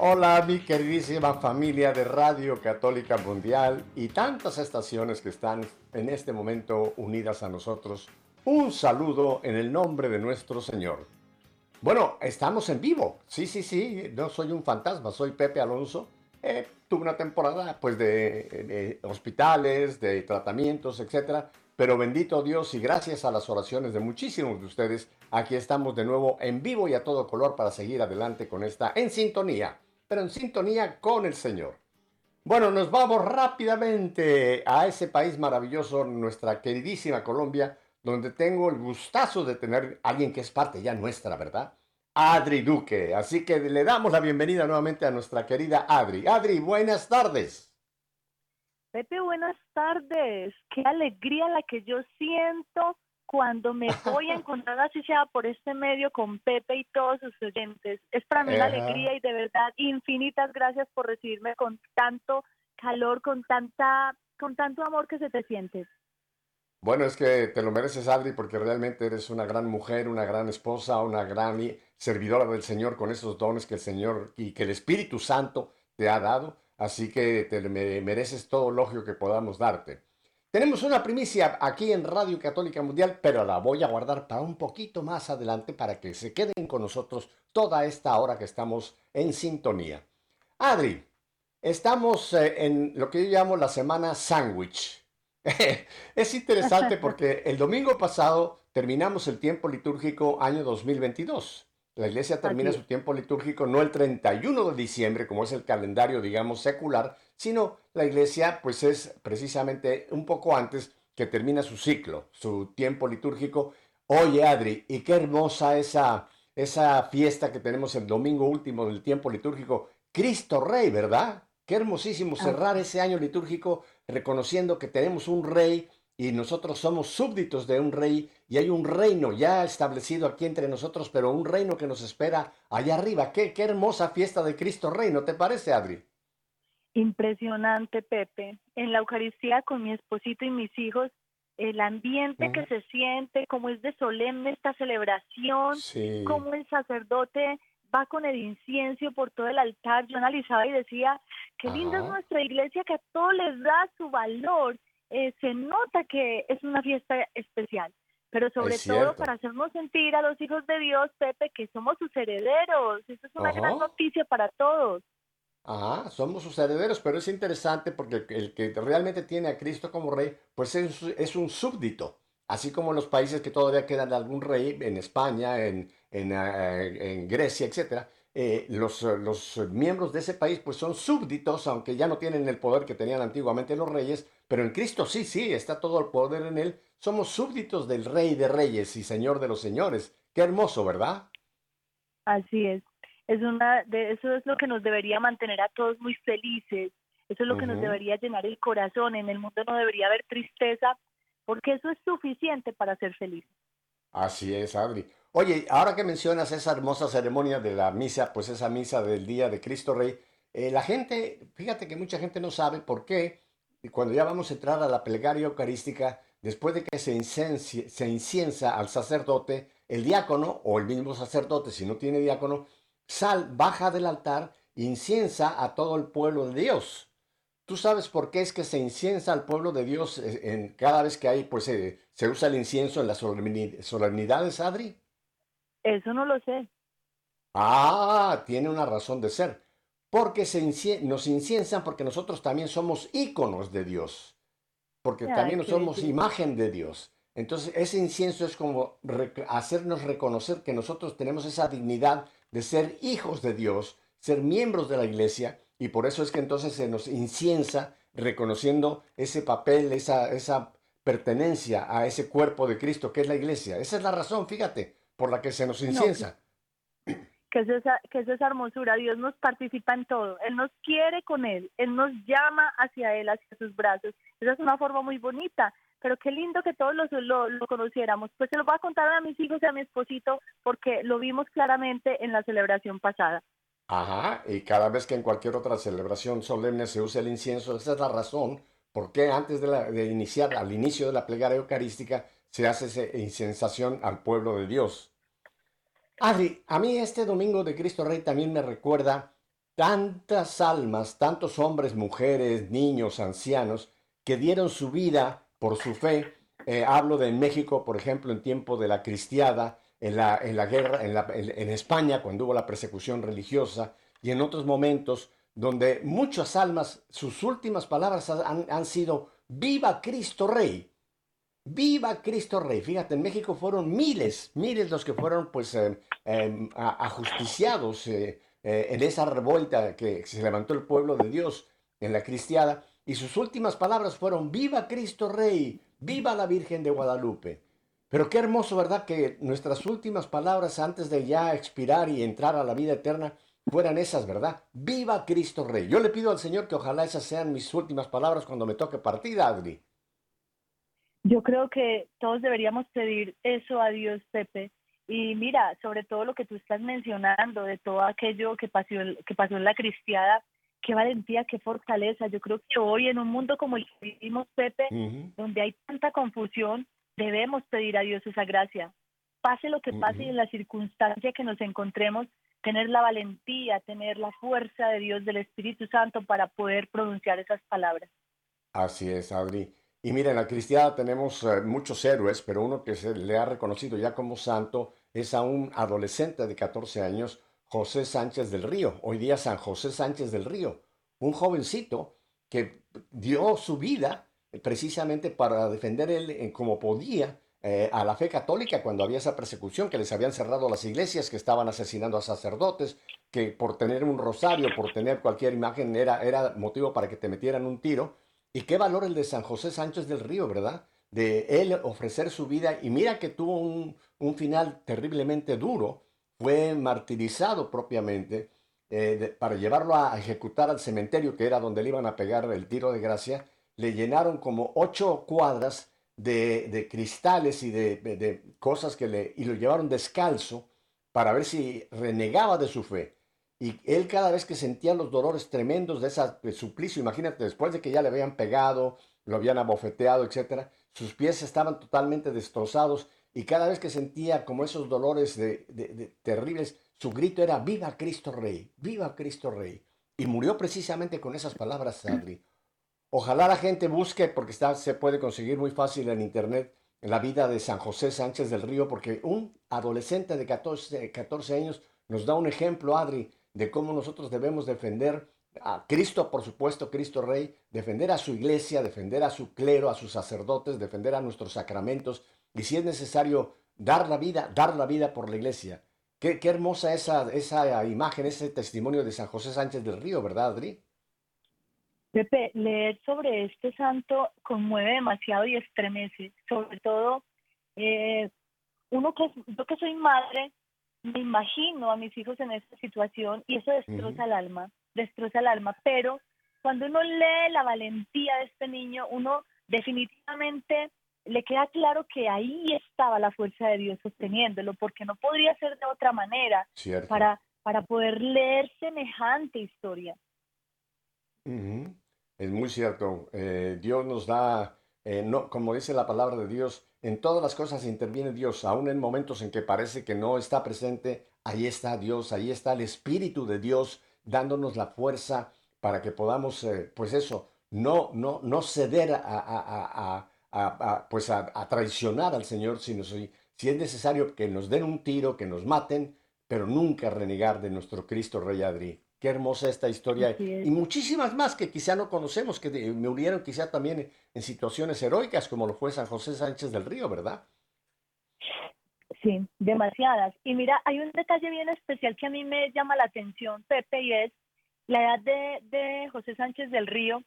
Hola mi queridísima familia de Radio Católica Mundial y tantas estaciones que están en este momento unidas a nosotros. Un saludo en el nombre de nuestro Señor. Bueno, estamos en vivo. Sí, sí, sí, no soy un fantasma, soy Pepe Alonso. Eh, tuve una temporada pues de, de hospitales, de tratamientos, etcétera. Pero bendito Dios y gracias a las oraciones de muchísimos de ustedes, aquí estamos de nuevo en vivo y a todo color para seguir adelante con esta en sintonía pero en sintonía con el Señor. Bueno, nos vamos rápidamente a ese país maravilloso, nuestra queridísima Colombia, donde tengo el gustazo de tener a alguien que es parte ya nuestra, ¿verdad? Adri Duque. Así que le damos la bienvenida nuevamente a nuestra querida Adri. Adri, buenas tardes. Pepe, buenas tardes. Qué alegría la que yo siento cuando me voy a encontrar así sea por este medio con Pepe y todos sus oyentes. Es para mí una alegría y de verdad infinitas gracias por recibirme con tanto calor, con tanta con tanto amor que se te siente. Bueno, es que te lo mereces, Adri, porque realmente eres una gran mujer, una gran esposa, una gran servidora del Señor con esos dones que el Señor y que el Espíritu Santo te ha dado. Así que te mereces todo elogio que podamos darte. Tenemos una primicia aquí en Radio Católica Mundial, pero la voy a guardar para un poquito más adelante para que se queden con nosotros toda esta hora que estamos en sintonía. Adri, estamos eh, en lo que yo llamo la semana sándwich. es interesante porque el domingo pasado terminamos el tiempo litúrgico año 2022. La iglesia termina su tiempo litúrgico no el 31 de diciembre, como es el calendario, digamos, secular, sino la iglesia, pues es precisamente un poco antes que termina su ciclo, su tiempo litúrgico. Oye, Adri, y qué hermosa esa, esa fiesta que tenemos el domingo último del tiempo litúrgico. Cristo Rey, ¿verdad? Qué hermosísimo cerrar ese año litúrgico reconociendo que tenemos un rey y nosotros somos súbditos de un rey y hay un reino ya establecido aquí entre nosotros, pero un reino que nos espera allá arriba. Qué, qué hermosa fiesta de Cristo Rey, ¿no te parece, Adri? Impresionante, Pepe. En la Eucaristía con mi esposito y mis hijos, el ambiente que se siente, cómo es de solemne esta celebración, cómo el sacerdote va con el incienso por todo el altar. Yo analizaba y decía, qué linda es nuestra iglesia que a todos les da su valor eh, se nota que es una fiesta especial, pero sobre todo para hacernos sentir a los hijos de Dios, Pepe, que somos sus herederos. Eso es una gran noticia para todos. Ajá, somos sus herederos, pero es interesante porque el que realmente tiene a Cristo como rey, pues es, un súbdito. Así como los países que todavía quedan algún rey, en España, en, en, en Grecia, etcétera, eh, los, los, miembros de ese país pues son súbditos, aunque ya no tienen el poder que tenían antiguamente los reyes, pero en Cristo sí, sí, está todo el poder en Él. Somos súbditos del Rey de Reyes y Señor de los Señores. Qué hermoso, ¿verdad? Así es. Es una, de, eso es lo que nos debería mantener a todos muy felices. Eso es lo que nos debería llenar el corazón. En el mundo no debería haber tristeza, porque eso es suficiente para ser feliz. Así es, Adri. Oye, ahora que mencionas esa hermosa ceremonia de la misa, pues esa misa del día de Cristo Rey, eh, la gente, fíjate que mucha gente no sabe por qué, cuando ya vamos a entrar a la plegaria eucarística, después de que se, se inciensa al sacerdote, el diácono o el mismo sacerdote, si no tiene diácono, sal, baja del altar, inciensa a todo el pueblo de Dios. ¿Tú sabes por qué es que se inciensa al pueblo de Dios eh, en, cada vez que hay, pues se usa el incienso en las solemnidades, Adri? Eso no lo sé. Ah, tiene una razón de ser. Porque se nos inciensan porque nosotros también somos íconos de Dios. Porque también somos imagen de Dios. Entonces ese incienso es como hacernos reconocer que nosotros tenemos esa dignidad de ser hijos de Dios, ser miembros de la iglesia y por eso es que entonces se nos inciensa reconociendo ese papel, esa, esa pertenencia a ese cuerpo de Cristo que es la iglesia. Esa es la razón, fíjate, por la que se nos inciensa. que es, esa, que es esa hermosura. Dios nos participa en todo. Él nos quiere con Él. Él nos llama hacia Él, hacia sus brazos. Esa es una forma muy bonita. Pero qué lindo que todos lo, lo, conociéramos. Pues se lo voy a contar a mis hijos y a mi esposito porque lo vimos claramente en la celebración pasada. Ajá, y cada vez que en cualquier otra celebración solemne se usa el incienso, esa es la razón por qué antes de, la, de iniciar, al inicio de la plegaria eucarística, se hace esa incensación al pueblo de Dios. Adri, a mí este domingo de Cristo Rey también me recuerda tantas almas, tantos hombres, mujeres, niños, ancianos, que dieron su vida por su fe. Eh, hablo de México, por ejemplo, en tiempo de la cristiada, en la, guerra, en, España, cuando hubo la persecución religiosa, y en otros momentos donde muchas almas, sus últimas palabras han, sido, viva Cristo Rey. Viva Cristo Rey. Fíjate, en México fueron miles, miles los que fueron pues eh, em, ajusticiados eh, eh, en esa revuelta que se levantó el pueblo de Dios en la cristiada. Y sus últimas palabras fueron, viva Cristo Rey, viva la Virgen de Guadalupe. Pero qué hermoso, ¿verdad? Que nuestras últimas palabras antes de ya expirar y entrar a la vida eterna fueran esas, ¿verdad? Viva Cristo Rey. Yo le pido al Señor que ojalá esas sean mis últimas palabras cuando me toque partir, Adri. Yo creo que todos deberíamos pedir eso a Dios, Pepe. Y mira, sobre todo lo que tú estás mencionando, de todo aquello que pasó, que pasó en la cristiada, qué valentía, qué fortaleza. Yo creo que hoy en un mundo como el que vivimos, Pepe, donde hay tanta confusión, debemos pedir a Dios esa gracia. Pase lo que pase y en la circunstancia que nos encontremos, tener la valentía, tener la fuerza de Dios, del Espíritu Santo para poder pronunciar esas palabras. Así es, Adri. Y mira, en la cristiana tenemos eh, muchos héroes, pero uno que se le ha reconocido ya como santo es a un adolescente de 14 años, José Sánchez del Río. Hoy día San José Sánchez del Río, un jovencito que dio su vida precisamente para defender él como podía eh, a la fe católica cuando había esa persecución, que les habían cerrado las iglesias, que estaban asesinando a sacerdotes, que por tener un rosario, por tener cualquier imagen era, era motivo para que te metieran un tiro. Y qué valor el de San José Sánchez del Río, ¿verdad? De él ofrecer su vida y mira que tuvo un, final terriblemente duro, fue martirizado propiamente eh, para llevarlo a ejecutar al cementerio, que era donde le iban a pegar el tiro de gracia, le llenaron como ocho cuadras de, cristales y de, de, cosas que le... y lo llevaron descalzo para ver si renegaba de su fe. Y él cada vez que sentía los dolores tremendos de ese suplicio, imagínate, después de que ya le habían pegado, lo habían abofeteado, etc., sus pies estaban totalmente destrozados y cada vez que sentía como esos dolores de, terribles, su grito era, viva Cristo Rey, viva Cristo Rey. Y murió precisamente con esas palabras, Adri. Ojalá la gente busque, porque está, se puede conseguir muy fácil en internet, la vida de San José Sánchez del Río, porque un adolescente de 14, 14 años nos da un ejemplo, Adri, de cómo nosotros debemos defender a Cristo, por supuesto, Cristo Rey, defender a su iglesia, defender a su clero, a sus sacerdotes, defender a nuestros sacramentos y si es necesario dar la vida, dar la vida por la iglesia. Qué, hermosa esa, esa imagen, ese testimonio de San José Sánchez del Río, ¿verdad, Adri? Pepe, leer sobre este santo conmueve demasiado y estremece, sobre todo eh, uno que yo que soy madre, me imagino a mis hijos en esta situación y eso destroza el alma, destroza el alma, pero cuando uno lee la valentía de este niño, uno definitivamente le queda claro que ahí estaba la fuerza de Dios sosteniéndolo, porque no podría ser de otra manera para para poder leer semejante historia. Es muy cierto. Eh, Dios nos da, eh, no, como dice la palabra de Dios, en todas las cosas interviene Dios, aún en momentos en que parece que no está presente, ahí está Dios, ahí está el Espíritu de Dios dándonos la fuerza para que podamos, eh, pues eso, no, no, no ceder a, pues a, traicionar al Señor, sino si, si es necesario que nos den un tiro, que nos maten, pero nunca renegar de nuestro Cristo Rey Adri. Qué hermosa esta historia. Y muchísimas más que quizá no conocemos, que me unieron quizá también en situaciones heroicas, como lo fue San José Sánchez del Río, ¿verdad? Sí, demasiadas. Y mira, hay un detalle bien especial que a mí me llama la atención, Pepe, y es la edad de, de José Sánchez del Río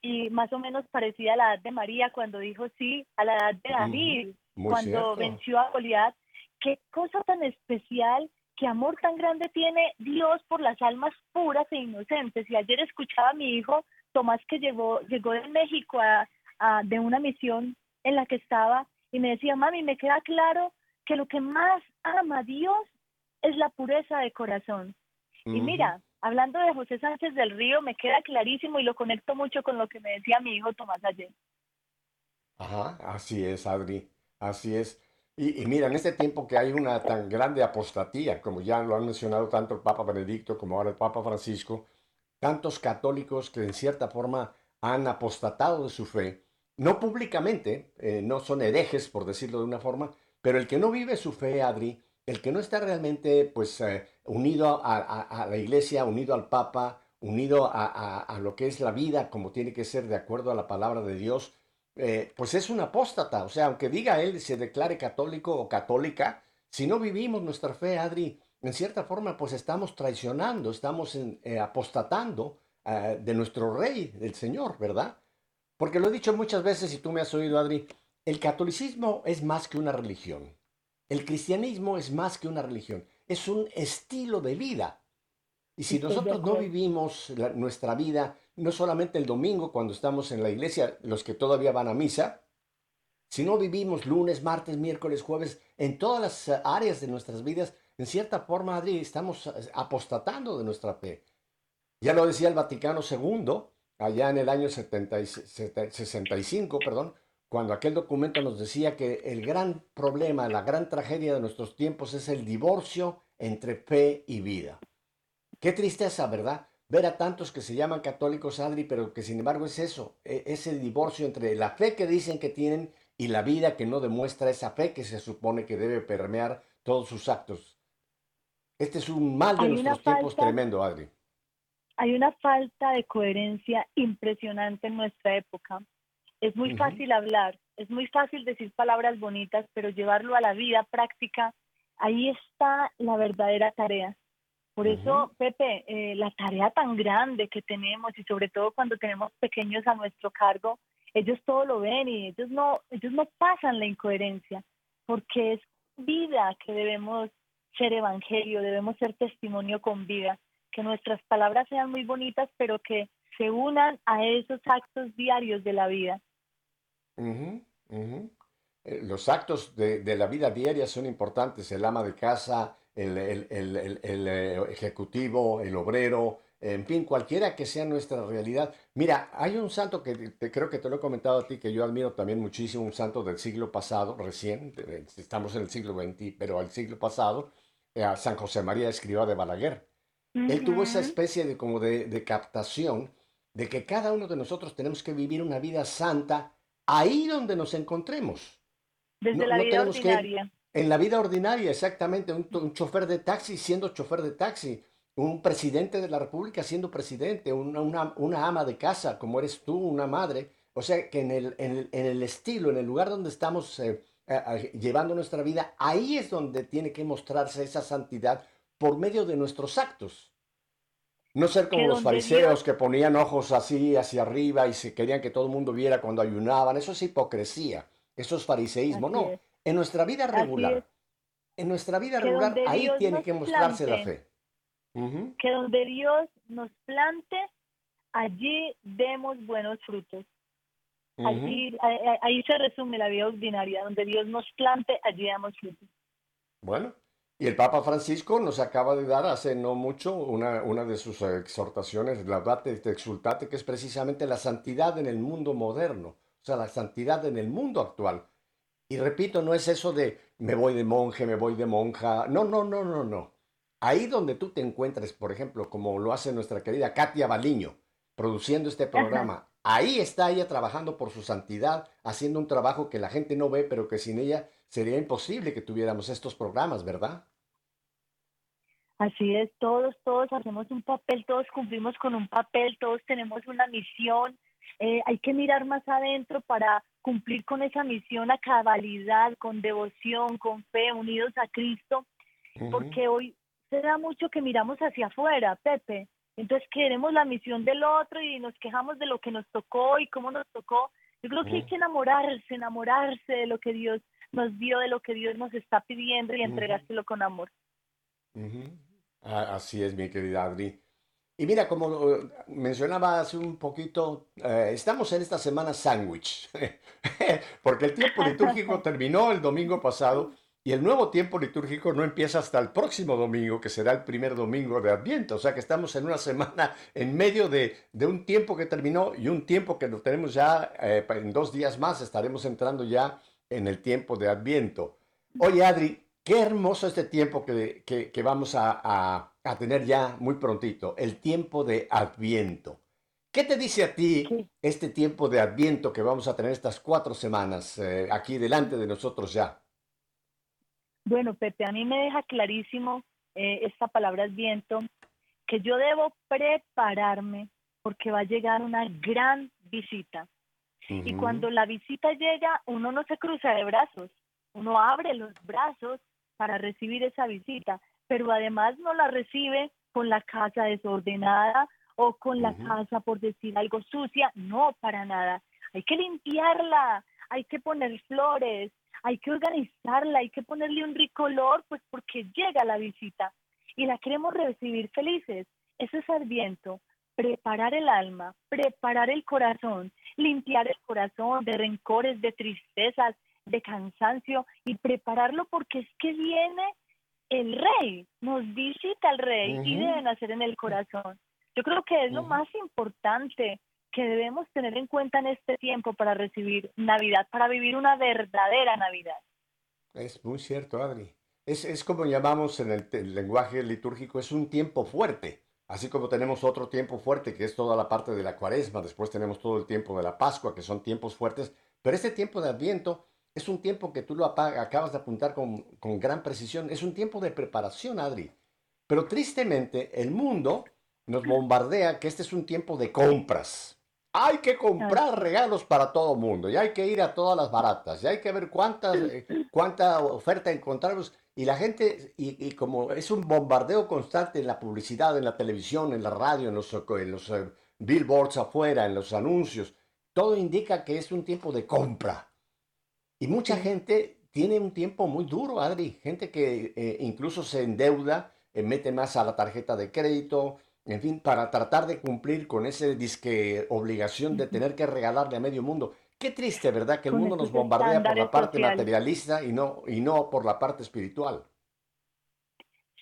y más o menos parecida a la edad de María cuando dijo sí, a la edad de David, cuando venció a Goliat. Qué cosa tan especial qué amor tan grande tiene Dios por las almas puras e inocentes. Y ayer escuchaba a mi hijo Tomás que llegó, llegó de México a, de una misión en la que estaba y me decía, mami, me queda claro que lo que más ama Dios es la pureza de corazón. Y mira, hablando de José Sánchez del Río, me queda clarísimo y lo conecto mucho con lo que me decía mi hijo Tomás ayer. Ajá, así es, Adri, así es. Y, mira, en este tiempo que hay una tan grande apostatía, como ya lo han mencionado tanto el Papa Benedicto como ahora el Papa Francisco, tantos católicos que en cierta forma han apostatado de su fe, no públicamente, eh, no son herejes, por decirlo de una forma, pero el que no vive su fe, Adri, el que no está realmente pues eh, unido a, la iglesia, unido al Papa, unido a, lo que es la vida como tiene que ser de acuerdo a la palabra de Dios, eh, pues es un apóstata. O sea, aunque diga él se declare católico o católica, si no vivimos nuestra fe, Adri, en cierta forma pues estamos traicionando, estamos eh, apostatando de nuestro rey, del Señor, ¿verdad? Porque lo he dicho muchas veces y tú me has oído, Adri, el catolicismo es más que una religión. El cristianismo es más que una religión, es un estilo de vida. Y si nosotros no vivimos nuestra vida, no solamente el domingo cuando estamos en la iglesia, los que todavía van a misa, si no vivimos lunes, martes, miércoles, jueves, en todas las áreas de nuestras vidas, en cierta forma, Adri, estamos apostatando de nuestra fe. Ya lo decía el Vaticano II, allá en el año 65, perdón, cuando aquel documento nos decía que el gran problema, la gran tragedia de nuestros tiempos es el divorcio entre fe y vida. Qué tristeza, ¿verdad? Ver a tantos que se llaman católicos, Adri, pero que sin embargo es eso, e, ese divorcio entre la fe que dicen que tienen y la vida que no demuestra esa fe que se supone que debe permear todos sus actos. Este es un mal de nuestros tiempos tremendo, Adri. Hay una falta de coherencia impresionante en nuestra época es muy fácil hablar, es muy fácil decir palabras bonitas, pero llevarlo a la vida práctica, ahí está la verdadera tarea. Por eso, Pepe, eh, la tarea tan grande que tenemos y sobre todo cuando tenemos pequeños a nuestro cargo, ellos todo lo ven y ellos no, ellos no pasan la incoherencia, porque es vida que debemos ser evangelio, debemos ser testimonio con vida, que nuestras palabras sean muy bonitas, pero que se unan a esos actos diarios de la vida. Eh, los actos de, la vida diaria son importantes. El ama de casa, el, eh, ejecutivo, el obrero, en fin, cualquiera que sea nuestra realidad. Mira, hay un santo que te, creo que te lo he comentado a ti, que yo admiro también muchísimo, un santo del siglo pasado, recién, estamos en el siglo XX, pero al siglo pasado, eh, San José María Escriba de Balaguer. Él tuvo esa especie de como de, de captación de que cada uno de nosotros tenemos que vivir una vida santa ahí donde nos encontremos. Desde la vida ordinaria. en la vida ordinaria, exactamente, un, chofer de taxi siendo chofer de taxi, un presidente de la República siendo presidente, una, una, ama de casa como eres tú, una madre. O sea, que en el, en el, estilo, en el lugar donde estamos eh, llevando nuestra vida, ahí es donde tiene que mostrarse esa santidad por medio de nuestros actos. No ser como los fariseos que ponían ojos así hacia arriba y se querían que todo el mundo viera cuando ayunaban. Eso es hipocresía. Eso es fariseísmo. no, en nuestra vida regular, en nuestra vida regular, ahí tiene que mostrarse la fe. Que donde Dios nos plante, allí demos buenos frutos. ahí, ahí se resume la vida ordinaria. Donde Dios nos plante, allí damos frutos. Bueno, y el Papa Francisco nos acaba de dar hace no mucho una, una de sus exhortaciones, la Date Exultate, que es precisamente la santidad en el mundo moderno, o sea, la santidad en el mundo actual. Y repito, no es eso de me voy de monje, me voy de monja. No, no, no, no, no. Ahí donde tú te encuentres, por ejemplo, como lo hace nuestra querida Katia Baliño, produciendo este programa, ahí está ella trabajando por su santidad, haciendo un trabajo que la gente no ve, pero que sin ella sería imposible que tuviéramos estos programas, ¿verdad? Así es, todos, todos hacemos un papel, todos cumplimos con un papel, todos tenemos una misión. Eh, hay que mirar más adentro para cumplir con esa misión a cabalidad, con devoción, con fe, unidos a Cristo, porque hoy se da mucho que miramos hacia afuera, Pepe. Entonces queremos la misión del otro y nos quejamos de lo que nos tocó y cómo nos tocó. Yo creo que hay que enamorarse, enamorarse de lo que Dios nos dio, de lo que Dios nos está pidiendo y entregárselo con amor. Así es, mi querida Adri. Y mira, como mencionaba hace un poquito, eh, estamos en esta semana sándwich, porque el tiempo litúrgico terminó el domingo pasado y el nuevo tiempo litúrgico no empieza hasta el próximo domingo, que será el primer domingo de Adviento. O sea que estamos en una semana en medio de, un tiempo que terminó y un tiempo que lo tenemos ya, eh, en dos días más estaremos entrando ya en el tiempo de Adviento. Oye, Adri, qué hermoso este tiempo que, que, vamos a, a, tener ya muy prontito, el tiempo de Adviento. ¿Qué te dice a ti este tiempo de Adviento que vamos a tener estas cuatro semanas eh, aquí delante de nosotros ya? Bueno, Pepe, a mí me deja clarísimo eh, esta palabra Adviento, que yo debo prepararme porque va a llegar una gran visita. Y cuando la visita llega, uno no se cruza de brazos, uno abre los brazos para recibir esa visita, pero además no la recibe con la casa desordenada o con la casa, por decir algo, sucia, no, para nada. Hay que limpiarla, hay que poner flores, hay que organizarla, hay que ponerle un ricolor, pues porque llega la visita y la queremos recibir felices. Eso es Adviento, preparar el alma, preparar el corazón, limpiar el corazón de rencores, de tristezas, de cansancio y prepararlo porque es que viene el rey, nos visita el rey y debe nacer en el corazón. Yo creo que es lo más importante que debemos tener en cuenta en este tiempo para recibir Navidad, para vivir una verdadera Navidad. Es muy cierto, Adri. Es, es como llamamos en el, lenguaje litúrgico, es un tiempo fuerte. Así como tenemos otro tiempo fuerte, que es toda la parte de la cuaresma, después tenemos todo el tiempo de la Pascua, que son tiempos fuertes, pero este tiempo de Adviento es un tiempo que tú lo acabas de apuntar con, con gran precisión, es un tiempo de preparación, Adri. Pero tristemente el mundo nos bombardea que este es un tiempo de compras. Hay que comprar regalos para todo el mundo y hay que ir a todas las baratas y hay que ver cuántas, eh, cuánta oferta encontramos. Y la gente, y, como es un bombardeo constante en la publicidad, en la televisión, en la radio, en los, en los eh, billboards afuera, en los anuncios, todo indica que es un tiempo de compra. Y mucha gente tiene un tiempo muy duro, Adri. Gente que eh, incluso se endeuda, mete más a la tarjeta de crédito, en fin, para tratar de cumplir con ese disque obligación de tener que regalarle a medio mundo. Qué triste, ¿verdad? Que el mundo nos bombardea por la parte materialista y no, y no por la parte espiritual.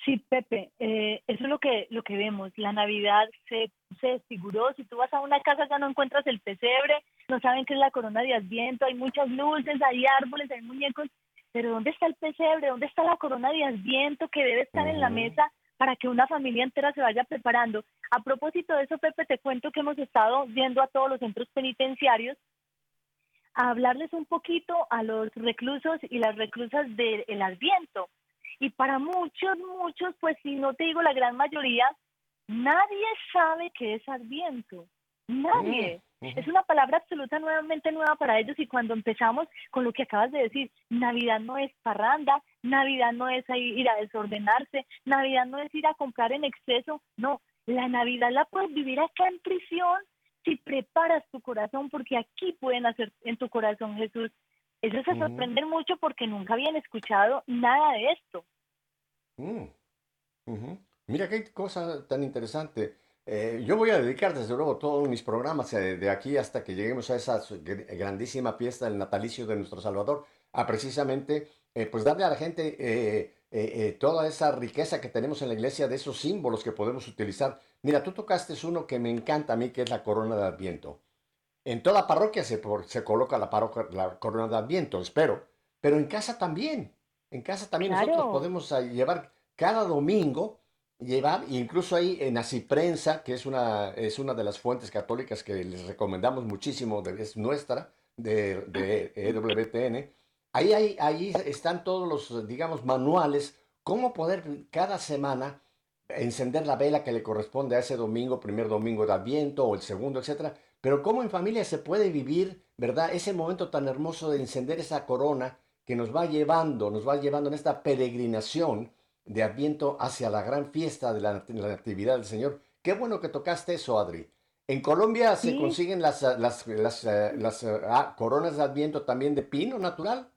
Sí, Pepe, eh, eso es lo que, lo que vemos. La Navidad se, se desfiguró. Si tú vas a una casa ya no encuentras el pesebre, no saben qué es la corona de Adviento, hay muchas luces, hay árboles, hay muñecos, pero ¿dónde está el pesebre? ¿Dónde está la corona de Adviento que debe estar en la mesa para que una familia entera se vaya preparando. A propósito de eso, Pepe, te cuento que hemos estado yendo a todos los centros penitenciarios a hablarles un poquito a los reclusos y las reclusas del Adviento. Y para muchos, muchos, pues si no te digo la gran mayoría, nadie sabe qué es Adviento. Nadie. Es una palabra absoluta nuevamente nueva para ellos y cuando empezamos con lo que acabas de decir, Navidad no es parranda, Navidad no es ir a desordenarse, Navidad no es ir a comprar en exceso, no, la Navidad la puedes vivir acá en prisión si preparas tu corazón porque aquí pueden hacer en tu corazón Jesús. Eso se sorprende mucho porque nunca habían escuchado nada de esto. Mm. Mira qué cosa tan interesante. Eh, yo voy a dedicar desde luego todos mis programas eh, de aquí hasta que lleguemos a esa grandísima fiesta del natalicio de nuestro Salvador, a precisamente eh, pues darle a la gente toda esa riqueza que tenemos en la iglesia de esos símbolos que podemos utilizar. Mira, tú tocaste uno que me encanta a mí, que es la corona de Adviento. En toda parroquia se, se coloca la, la corona de Adviento, espero, pero en casa también. En casa también nosotros podemos ah, llevar cada domingo llevar, incluso ahí en Prensa, que es una, es una de las fuentes católicas que les recomendamos muchísimo, es nuestra, de, de EWTN, ahí, ahí, ahí están todos los, digamos, manuales, cómo poder cada semana encender la vela que le corresponde a ese domingo, primer domingo de Adviento o el segundo, etcétera, pero cómo en familia se puede vivir, ¿verdad? Ese momento tan hermoso de encender esa corona que nos va llevando, nos va llevando en esta peregrinación de Adviento hacia la gran fiesta de la, Natividad del Señor. Qué bueno que tocaste eso, Adri. En Colombia se consiguen las, las, las, las eh, ah, coronas de Adviento también de pino natural.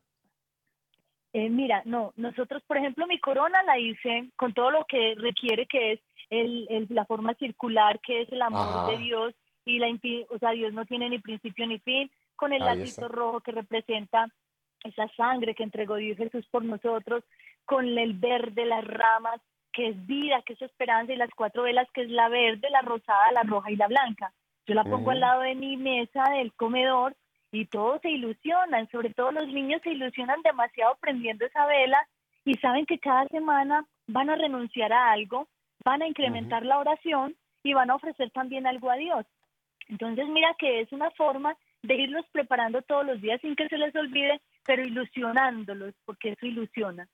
Eh, mira, no, nosotros, por ejemplo, mi corona la hice con todo lo que requiere, que es el, la forma circular, que es el amor de Dios, y la, o sea, Dios no tiene ni principio ni fin, con el lacito rojo que representa esa sangre que entregó Dios Jesús por nosotros, con el verde, las ramas, que es vida, que es esperanza, y las cuatro velas, que es la verde, la rosada, la roja y la blanca. Yo la pongo al lado de mi mesa del comedor y todos se ilusionan, sobre todo los niños se ilusionan demasiado prendiendo esa vela y saben que cada semana van a renunciar a algo, van a incrementar la oración y van a ofrecer también algo a Dios. Entonces mira que es una forma de irlos preparando todos los días sin que se les olvide, pero ilusionándolos, porque eso ilusiona.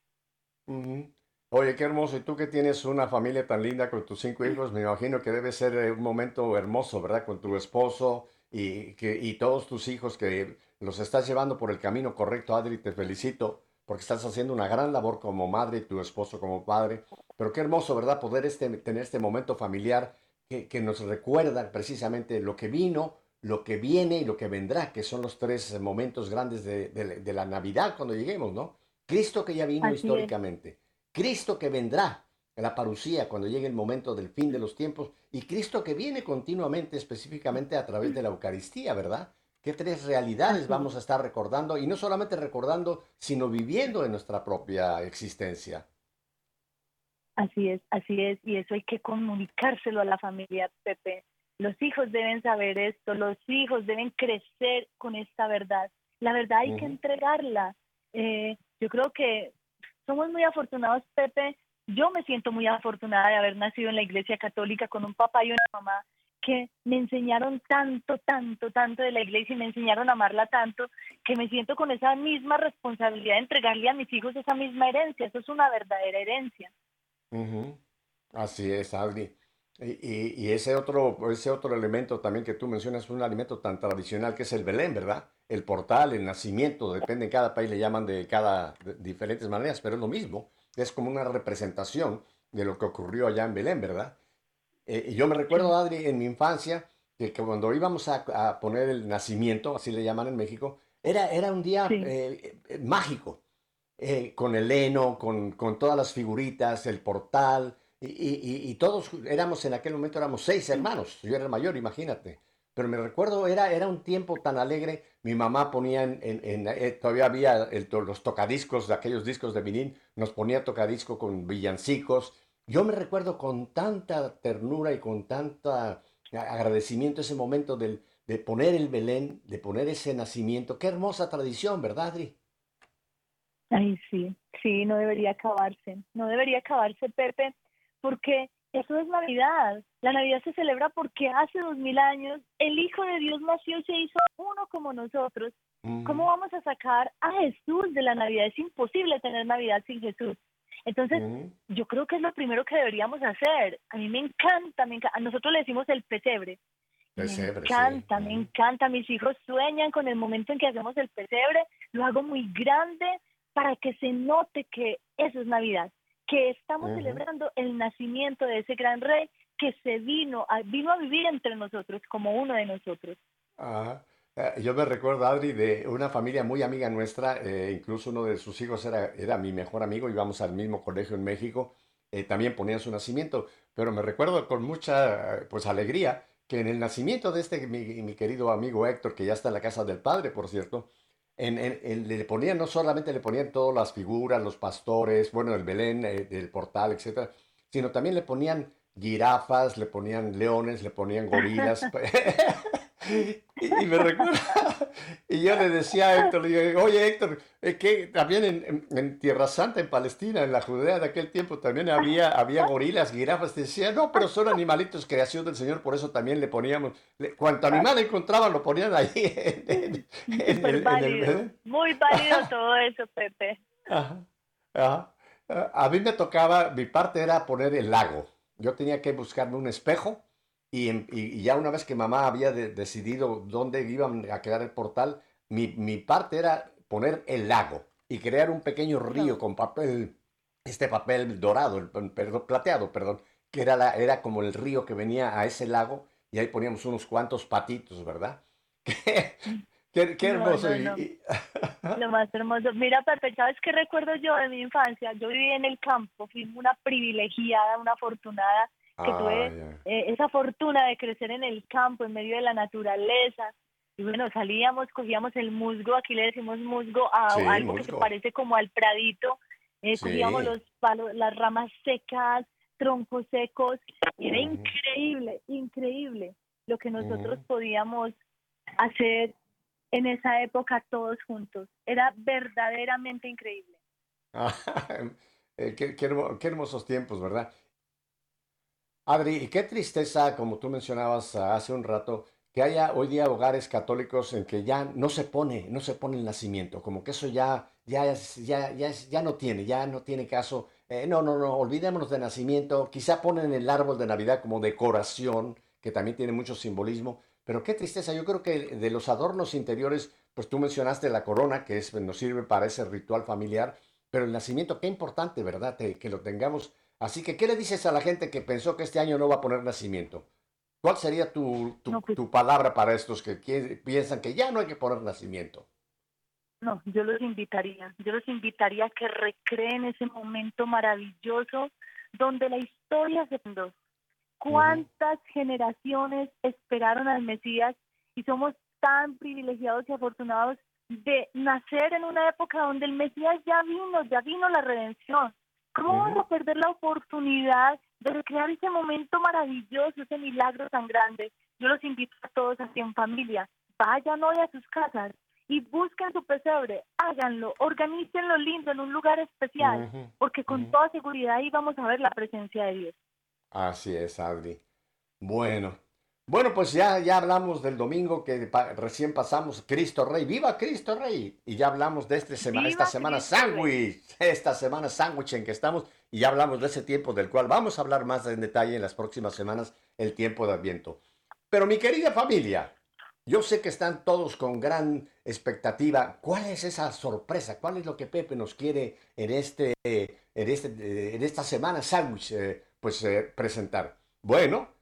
Oye, qué hermoso. Y tú que tienes una familia tan linda con tus cinco hijos, me imagino que debe ser eh, un momento hermoso, ¿verdad? Con tu esposo y, que, y todos tus hijos que los estás llevando por el camino correcto, Adri, te felicito porque estás haciendo una gran labor como madre y tu esposo como padre. Pero qué hermoso, ¿verdad? Poder este, tener este momento familiar que, que nos recuerda precisamente lo que vino, lo que viene y lo que vendrá, que son los tres momentos grandes de, de, la Navidad cuando lleguemos, ¿no? Cristo que ya vino históricamente, Cristo que vendrá la parucía cuando llegue el momento del fin de los tiempos y Cristo que viene continuamente, específicamente a través de la Eucaristía, ¿verdad? ¿Qué tres realidades vamos a estar recordando? Y no solamente recordando, sino viviendo en nuestra propia existencia. Así es, así es, y eso hay que comunicárselo a la familia, Pepe. Los hijos deben saber esto, los hijos deben crecer con esta verdad. La verdad hay que entregarla. Eh, yo creo que somos muy afortunados, Pepe, yo me siento muy afortunada de haber nacido en la iglesia católica con un papá y una mamá que me enseñaron tanto, tanto, tanto de la iglesia y me enseñaron a amarla tanto que me siento con esa misma responsabilidad de entregarle a mis hijos esa misma herencia. Eso es una verdadera herencia. Así es, Adri. Y, y, ese, otro, ese otro elemento también que tú mencionas es un alimento tan tradicional que es el Belén, ¿verdad? El portal, el nacimiento, depende en cada país, le llaman de cada de diferentes maneras, pero es lo mismo es como una representación de lo que ocurrió allá en Belén, ¿verdad? Eh, y yo me recuerdo, Adri, en mi infancia, que, cuando íbamos a, poner el nacimiento, así le llaman en México, era, era un día eh, eh, mágico, con el heno, con, con, todas las figuritas, el portal, y, y, todos éramos en aquel momento, éramos seis hermanos, yo era el mayor, imagínate. Pero me recuerdo, era, era un tiempo tan alegre. Mi mamá ponía en, en, eh, todavía había los tocadiscos de aquellos discos de vinil, nos ponía tocadisco con villancicos. Yo me recuerdo con tanta ternura y con tanta agradecimiento ese momento del, de poner el Belén, de poner ese nacimiento. Qué hermosa tradición, ¿verdad, Adri? Ay, sí, sí, no debería acabarse, no debería acabarse, Pepe, porque eso es Navidad. La Navidad se celebra porque hace dos mil años el Hijo de Dios nació y se hizo uno como nosotros. ¿Cómo vamos a sacar a Jesús de la Navidad? Es imposible tener Navidad sin Jesús. Entonces, yo creo que es lo primero que deberíamos hacer. A mí me encanta, me encanta. A nosotros le decimos el pesebre. pesebre me encanta, me encanta. Mis hijos sueñan con el momento en que hacemos el pesebre. Lo hago muy grande para que se note que eso es Navidad que estamos celebrando el nacimiento de ese gran rey que se vino a, vino a vivir entre nosotros como uno de nosotros. Eh, yo me recuerdo, Adri, de una familia muy amiga nuestra, eh, incluso uno de sus hijos era, era mi mejor amigo, íbamos al mismo colegio en México, eh, también ponían su nacimiento, pero me recuerdo con mucha pues alegría que en el nacimiento de este mi, mi querido amigo Héctor, que ya está en la casa del padre, por cierto, en, le ponían, no solamente le ponían todas las figuras, los pastores, bueno, el Belén, el, el portal, etcétera, sino también le ponían jirafas, le ponían leones, le ponían gorilas. y, me recuerdo, y yo le decía a Héctor, le digo, oye Héctor, que también en, Tierra Santa, en Palestina, en la Judea de aquel tiempo, también había, había gorilas, jirafas, te decía, no, pero son animalitos creación del Señor, por eso también le poníamos, cuanto animal encontraban lo ponían ahí. En, Muy válido todo eso, Pepe. A mí me tocaba, mi parte era poner el lago. Yo tenía que buscarme un espejo y, ya una vez que mamá había decidido dónde iban a quedar el portal, mi, mi, parte era poner el lago y crear un pequeño río con papel, este papel dorado, perdón, plateado, perdón, que era, la, era como el río que venía a ese lago y ahí poníamos unos cuantos patitos, ¿verdad? Qué, hermoso. Lo más hermoso. Mira, Pepe, ¿sabes qué recuerdo yo de mi infancia? Yo viví en el campo, fui una privilegiada, una afortunada, que tuve eh, esa fortuna de crecer en el campo, en medio de la naturaleza. Y bueno, salíamos, cogíamos el musgo, aquí le decimos musgo a algo que se parece como al pradito, eh, cogíamos los palos, las ramas secas, troncos secos, y era increíble, increíble lo que nosotros podíamos hacer en esa época todos juntos. Era verdaderamente increíble. Eh, qué, hermosos tiempos, ¿verdad? Adri, y qué tristeza, como tú mencionabas hace un rato, que haya hoy día hogares católicos en que ya no se pone, no se pone el nacimiento, como que eso ya, ya, ya, ya, ya no tiene, ya no tiene caso. Eh, no, no, no, olvidémonos de nacimiento. Quizá ponen el árbol de Navidad como decoración, que también tiene mucho simbolismo, pero qué tristeza, yo creo que de los adornos interiores, pues tú mencionaste la corona, que es, nos sirve para ese ritual familiar, pero el nacimiento, qué importante, ¿verdad? Que lo tengamos. Así que, ¿qué le dices a la gente que pensó que este año no va a poner nacimiento? ¿Cuál sería tu, tu, pues palabra para estos que, piensan que ya no hay que poner nacimiento? No, yo los invitaría, yo los invitaría a que recreen ese momento maravilloso donde la historia se ¿Cuántas generaciones esperaron al Mesías y somos tan privilegiados y afortunados de nacer en una época donde el Mesías ya vino, ya vino la redención? ¿Cómo vamos a perder la oportunidad de crear ese momento maravilloso, ese milagro tan grande? Yo los invito a todos así en familia. Vayan hoy a sus casas y busquen su pesebre, háganlo, organícenlo lindo en un lugar especial, porque con toda seguridad ahí vamos a ver la presencia de Dios. Así es, Adri. Bueno, bueno, pues ya, ya hablamos del domingo que recién pasamos, Cristo Rey, viva Cristo Rey. Y ya hablamos de este semana, esta semana sándwich, esta semana sándwich en que estamos, y ya hablamos de ese tiempo del cual vamos a hablar más en detalle en las próximas semanas, el tiempo de Adviento. Pero mi querida familia, yo sé que están todos con gran expectativa. ¿Cuál es esa sorpresa? ¿Cuál es lo que Pepe nos quiere en, este, en, este, en esta semana sándwich? Eh, pues eh, presentar. Bueno,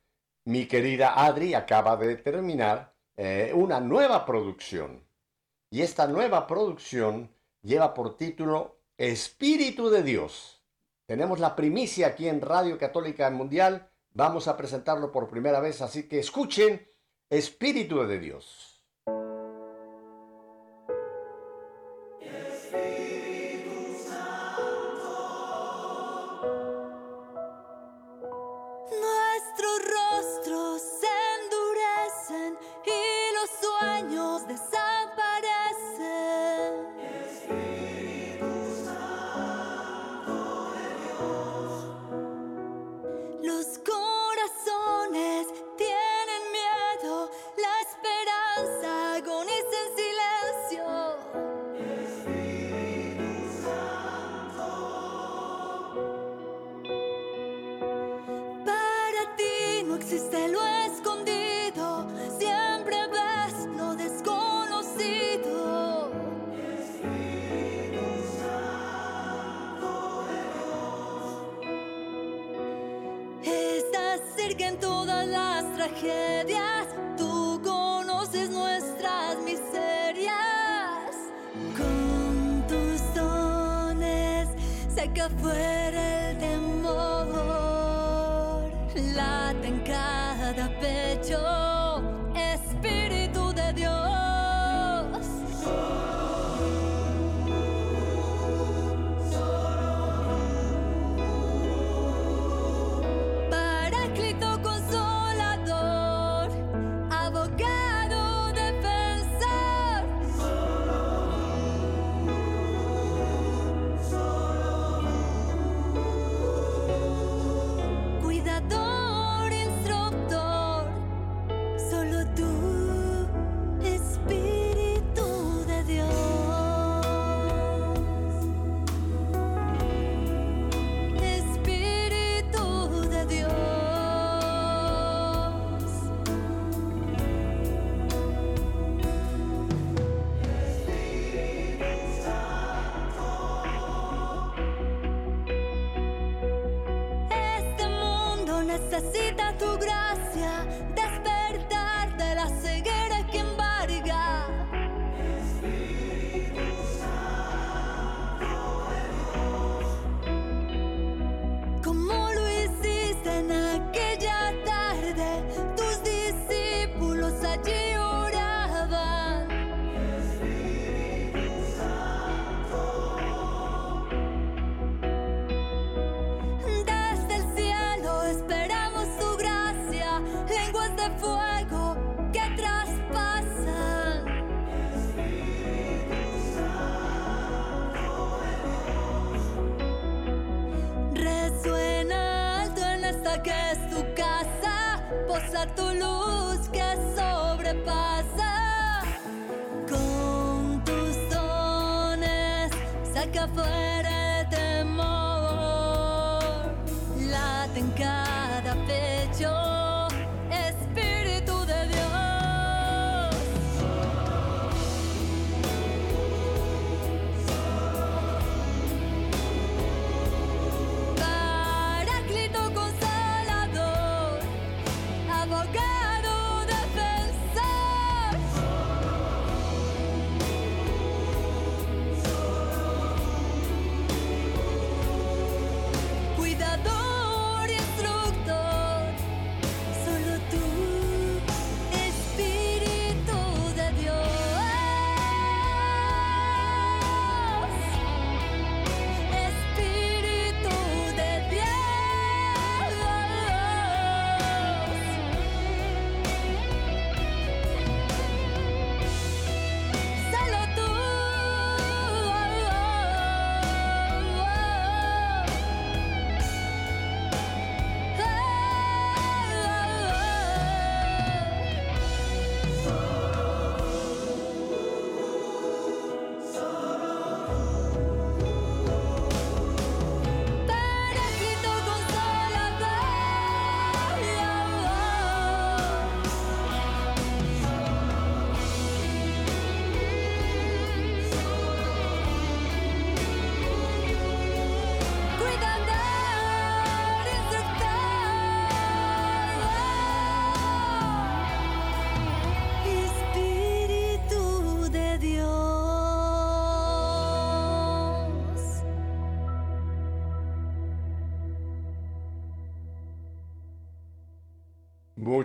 mi querida Adri acaba de terminar eh, una nueva producción. Y esta nueva producción lleva por título Espíritu de Dios. Tenemos la primicia aquí en Radio Católica Mundial. Vamos a presentarlo por primera vez, así que escuchen Espíritu de Dios.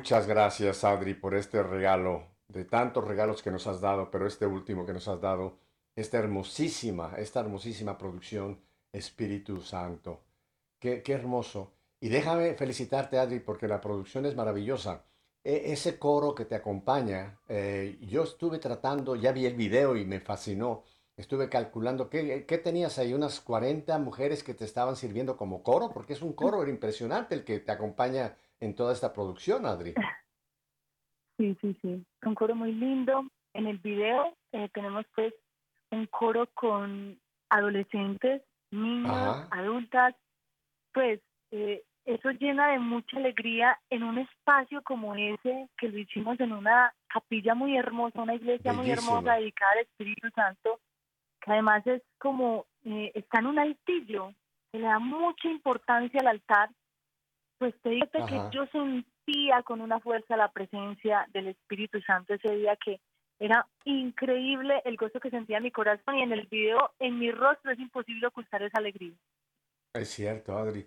Muchas gracias, Adri, por este regalo, de tantos regalos que nos has dado, pero este último que nos has dado, esta hermosísima, esta hermosísima producción, Espíritu Santo. Qué, hermoso. Y déjame felicitarte, Adri, porque la producción es maravillosa. E, ese coro que te acompaña, eh, yo estuve tratando, ya vi el video y me fascinó. Estuve calculando, ¿qué, ¿qué, tenías ahí? Unas 40 mujeres que te estaban sirviendo como coro, porque es un coro impresionante el que te acompaña en toda esta producción, Adri. Sí, sí, sí. Un coro muy lindo. En el video eh, tenemos pues un coro con adolescentes, niños, adultas. Pues eh, eso llena de mucha alegría en un espacio como ese que lo hicimos en una capilla muy hermosa, una iglesia muy hermosa dedicada al Espíritu Santo, que además es como, eh, está en un altillo, se le da mucha importancia al altar pues te digo que yo sentía con una fuerza la presencia del Espíritu Santo ese día que era increíble el gozo que sentía en mi corazón y en el video, en mi rostro es imposible ocultar esa alegría. Es cierto, Adri.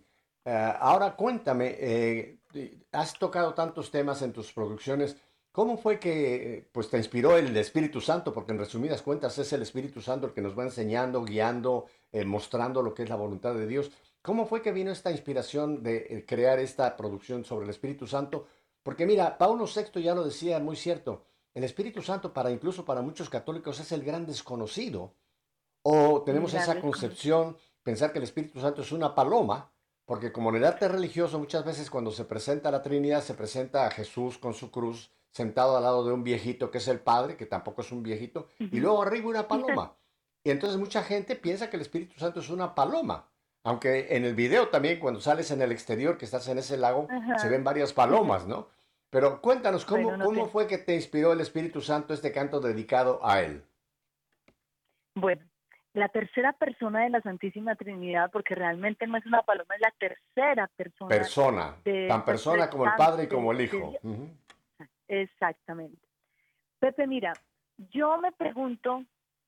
Eh, ahora cuéntame, eh, has tocado tantos temas en tus producciones. ¿Cómo fue que pues, te inspiró el Espíritu Santo? Porque en resumidas cuentas es el Espíritu Santo el que nos va enseñando, guiando, eh, mostrando lo que es la voluntad de Dios. ¿Cómo fue que vino esta inspiración de eh, crear esta producción sobre el Espíritu Santo? Porque mira, Paulo VI ya lo decía muy cierto, el Espíritu Santo para incluso para muchos católicos es el gran desconocido. O tenemos esa concepción, pensar que el Espíritu Santo es una paloma, porque como en el arte religioso muchas veces cuando se presenta la Trinidad se presenta a Jesús con su cruz sentado al lado de un viejito que es el Padre, que tampoco es un viejito, y luego arriba una paloma. Y entonces mucha gente piensa que el Espíritu Santo es una paloma. Aunque en el video también, cuando sales en el exterior, que estás en ese lago, se ven varias palomas, ¿no? Pero cuéntanos, ¿cómo, ¿cómo fue que te inspiró el Espíritu Santo este canto dedicado a él? Bueno, la tercera persona de la Santísima Trinidad, porque realmente no es una paloma, es la tercera persona. Persona, tan persona como el Padre y como el Hijo. Exactamente. Pepe, mira, yo me pregunto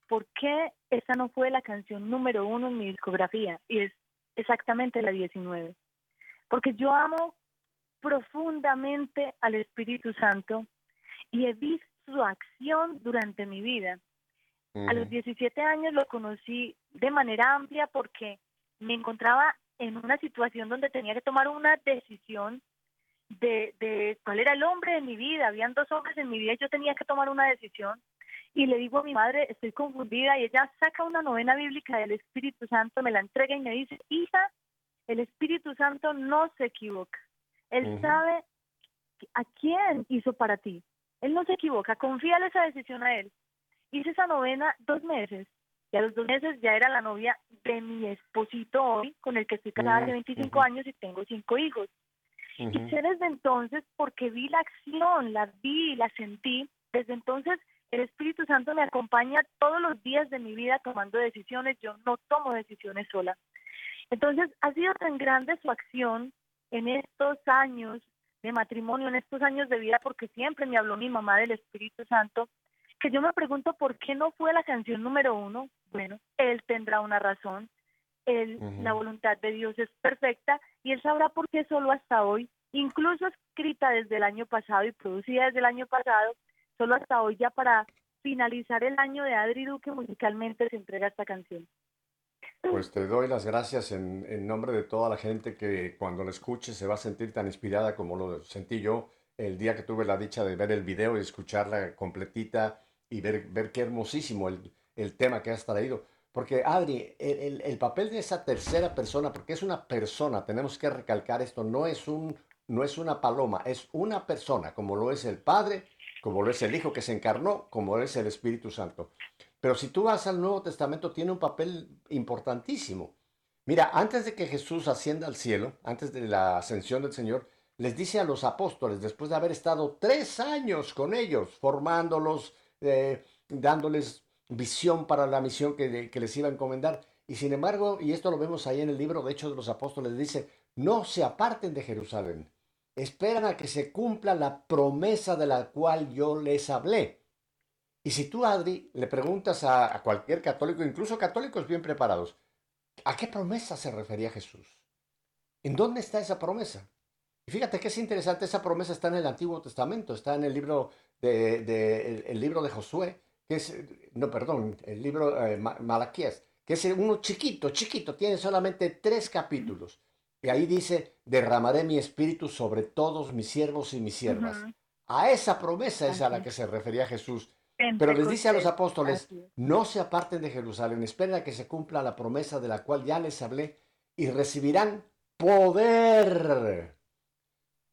por qué esa no fue la canción número uno en mi discografía, y es exactamente la 19. Porque yo amo profundamente al Espíritu Santo y he visto su acción durante mi vida. A los 17 años lo conocí de manera amplia porque me encontraba en una situación donde tenía que tomar una decisión de, de cuál era el hombre de mi vida. Habían dos hombres en mi vida y yo tenía que tomar una decisión y le digo a mi madre, estoy confundida, y ella saca una novena bíblica del Espíritu Santo, me la entrega y me dice, hija, el Espíritu Santo no se equivoca. Él sabe ¿A quién hizo para ti? Él no se equivoca, confíale esa decisión a él. Hice esa novena dos meses y a los dos meses ya era la novia de mi esposito hoy, con el que estoy casada hace 25 años y tengo cinco hijos. Y sé desde entonces, porque vi la acción, la vi, la sentí, desde entonces el Espíritu Santo me acompaña todos los días de mi vida tomando decisiones, yo no tomo decisiones sola. Entonces, ha sido tan grande su acción en estos años de matrimonio, en estos años de vida, porque siempre me habló mi mamá del Espíritu Santo, que yo me pregunto por qué no fue la canción número uno. Bueno, él tendrá una razón. Él, la voluntad de Dios es perfecta y él sabrá por qué solo hasta hoy, incluso escrita desde el año pasado y producida desde el año pasado, solo hasta hoy ya para finalizar el año de Adri Duque musicalmente se entrega esta canción. Pues te doy las gracias en, en, nombre de toda la gente que cuando la escuche se va a sentir tan inspirada como lo sentí yo el día que tuve la dicha de ver el video y escucharla completita y ver, ver qué hermosísimo el, el tema que has traído. Porque Adri, el, el, papel de esa tercera persona, porque es una persona, tenemos que recalcar esto, no es, un, no es una paloma, es una persona, como lo es el Padre, como lo es el Hijo que se encarnó, como es el Espíritu Santo. Pero si tú vas al Nuevo Testamento, tiene un papel importantísimo. Mira, antes de que Jesús ascienda al cielo, antes de la ascensión del Señor, les dice a los apóstoles, después de haber estado tres años con ellos, formándolos, eh, dándoles visión para la misión que, que, les iba a encomendar. Y sin embargo, y esto lo vemos ahí en el libro de Hechos de los Apóstoles, dice, no se aparten de Jerusalén, esperan a que se cumpla la promesa de la cual yo les hablé. Y si tú, Adri, le preguntas a, cualquier católico, incluso católicos bien preparados, ¿a qué promesa se refería Jesús? ¿En dónde está esa promesa? Y fíjate que es interesante, esa promesa está en el Antiguo Testamento, está en el libro de, el, libro de Josué, que es, no, perdón, el libro eh, Malaquías, que es uno chiquito, chiquito, tiene solamente tres capítulos. Y ahí dice, derramaré mi espíritu sobre todos mis siervos y mis siervas. A esa promesa es a la que se refería Jesús. Pero les dice a los apóstoles, no se aparten de Jerusalén, esperen a que se cumpla la promesa de la cual ya les hablé y recibirán poder.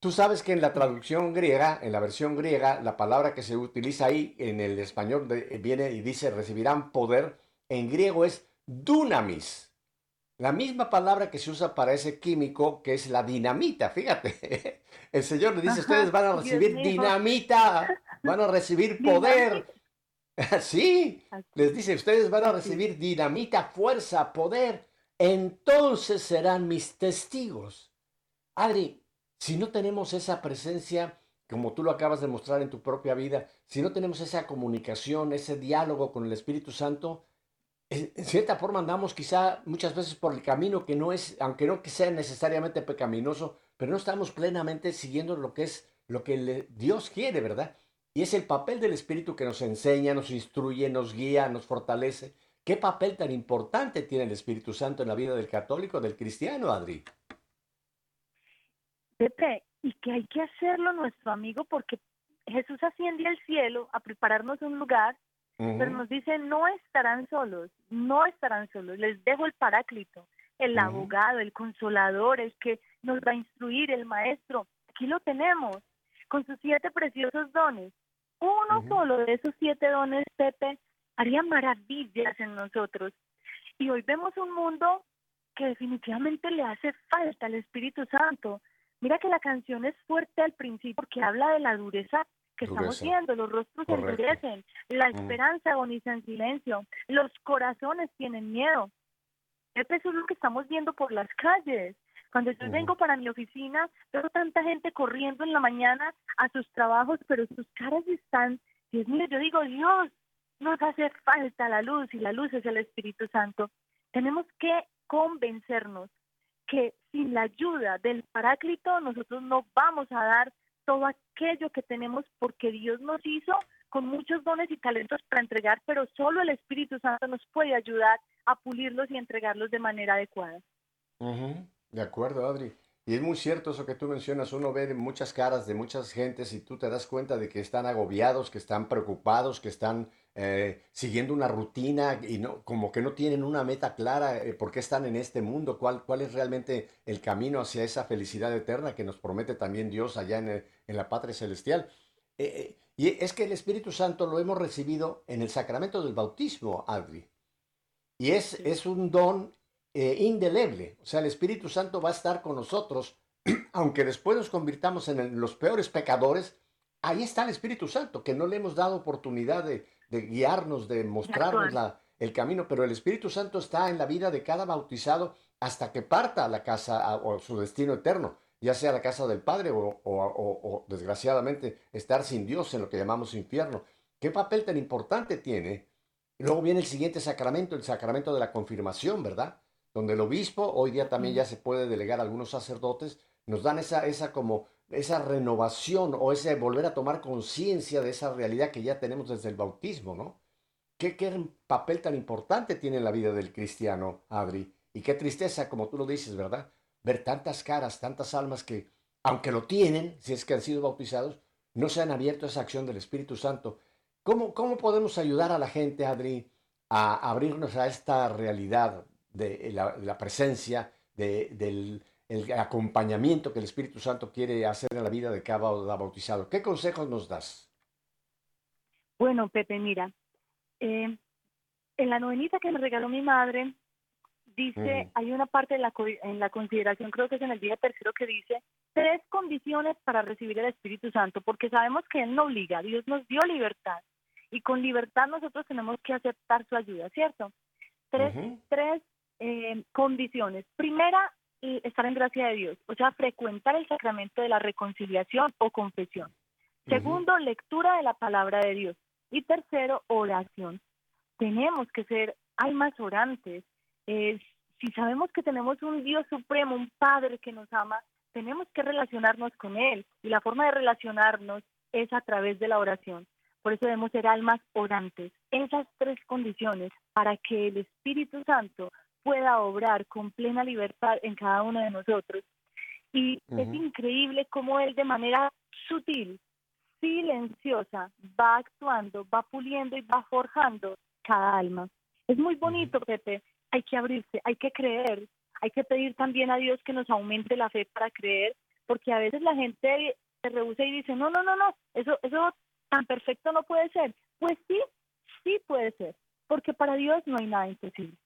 Tú sabes que en la traducción griega, en la versión griega, la palabra que se utiliza ahí en el español viene y dice recibirán poder, en griego es dunamis. La misma palabra que se usa para ese químico que es la dinamita, fíjate. El Señor le dice, ustedes van a recibir dinamita, van a recibir poder. sí, les dice, ustedes van a recibir dinamita, fuerza, poder. Entonces serán mis testigos. Adri, si no tenemos esa presencia, como tú lo acabas de mostrar en tu propia vida, si no tenemos esa comunicación, ese diálogo con el Espíritu Santo, en cierta forma andamos quizá muchas veces por el camino que no es, aunque no que sea necesariamente pecaminoso, pero no estamos plenamente siguiendo lo que es lo que Dios quiere, ¿verdad? Y es el papel del Espíritu que nos enseña, nos instruye, nos guía, nos fortalece. ¿Qué papel tan importante tiene el Espíritu Santo en la vida del católico, del cristiano, Adri? Pepe, y que hay que hacerlo nuestro amigo porque Jesús asciende al cielo a prepararnos un lugar, pero nos dice, no estarán solos, no estarán solos, les dejo el paráclito, el abogado, el consolador, el que nos va a instruir, el maestro. Aquí lo tenemos, con sus siete preciosos dones. Uno solo de esos siete dones, Pepe, haría maravillas en nosotros. Y hoy vemos un mundo que definitivamente le hace falta al Espíritu Santo. Mira que la canción es fuerte al principio porque habla de la dureza que estamos viendo, los rostros se endurecen, la mm. esperanza agoniza en silencio, los corazones tienen miedo. Eso es lo que estamos viendo por las calles. Cuando yo vengo para mi oficina, veo tanta gente corriendo en la mañana a sus trabajos, pero sus caras están, Dios mío, yo digo, Dios, nos hace falta la luz y la luz es el Espíritu Santo. Tenemos que convencernos que sin la ayuda del Paráclito nosotros no vamos a dar todo aquello que tenemos porque Dios nos hizo con muchos dones y talentos para entregar, pero solo el Espíritu Santo nos puede ayudar a pulirlos y entregarlos de manera adecuada. De acuerdo, Adri. Y es muy cierto eso que tú mencionas, uno ve muchas caras de muchas gentes y tú te das cuenta de que están agobiados, que están preocupados, que están eh, siguiendo una rutina y no, como que no tienen una meta clara eh, por qué están en este mundo, cuál, cuál es realmente el camino hacia esa felicidad eterna que nos promete también Dios allá en, en la patria celestial. Eh, y es que el Espíritu Santo lo hemos recibido en el sacramento del bautismo, Adri. Y es, es un don eh, indeleble. O sea, el Espíritu Santo va a estar con nosotros, aunque después nos convirtamos en los peores pecadores. Ahí está el Espíritu Santo, que no le hemos dado oportunidad de, guiarnos, de mostrarnos la, el camino, pero el Espíritu Santo está en la vida de cada bautizado hasta que parta a la casa o su destino eterno, ya sea la casa del Padre o, o, desgraciadamente estar sin Dios en lo que llamamos infierno. ¿Qué papel tan importante tiene? luego viene el siguiente sacramento, el sacramento de la confirmación, ¿verdad? donde el obispo, hoy día también ya se puede delegar a algunos sacerdotes, nos dan esa, esa como esa renovación o ese volver a tomar conciencia de esa realidad que ya tenemos desde el bautismo, ¿no? ¿Qué, ¿Qué papel tan importante tiene en la vida del cristiano, Adri? Y qué tristeza, como tú lo dices, ¿verdad? Ver tantas caras, tantas almas que, aunque lo tienen, si es que han sido bautizados, no se han abierto a esa acción del Espíritu Santo. ¿Cómo, cómo podemos ayudar a la gente, Adri, a abrirnos a esta realidad de la, presencia, de, del acompañamiento que el Espíritu Santo quiere hacer en la vida de cada bautizado. ¿Qué consejos nos das? Bueno, Pepe, mira, eh, en la novenita que me regaló mi madre, dice, hay una parte la, en la consideración, creo que es en el día tercero, que dice tres condiciones para recibir el Espíritu Santo, porque sabemos que Él no obliga, Dios nos dio libertad, y con libertad nosotros tenemos que aceptar su ayuda, ¿cierto? Tres, tres eh, condiciones. Primera, estar en gracia de Dios, o sea, frecuentar el sacramento de la reconciliación o confesión. Segundo, lectura de la palabra de Dios. Y tercero, oración. Tenemos que ser almas orantes. si sabemos que tenemos un Dios supremo, un Padre que nos ama, tenemos que relacionarnos con Él. Y la forma de relacionarnos es a través de la oración. Por eso debemos ser almas orantes. Esas tres condiciones para que el Espíritu Santo pueda obrar con plena libertad en cada uno de nosotros. Y es increíble cómo Él de manera sutil, silenciosa, va actuando, va puliendo y va forjando cada alma. Es muy bonito, Pepe. Hay que abrirse, hay que creer, hay que pedir también a Dios que nos aumente la fe para creer, porque a veces la gente se rehúsa y dice, no, no, no, no, eso, eso tan perfecto no puede ser. Pues sí, sí puede ser, porque para Dios no hay nada imposible.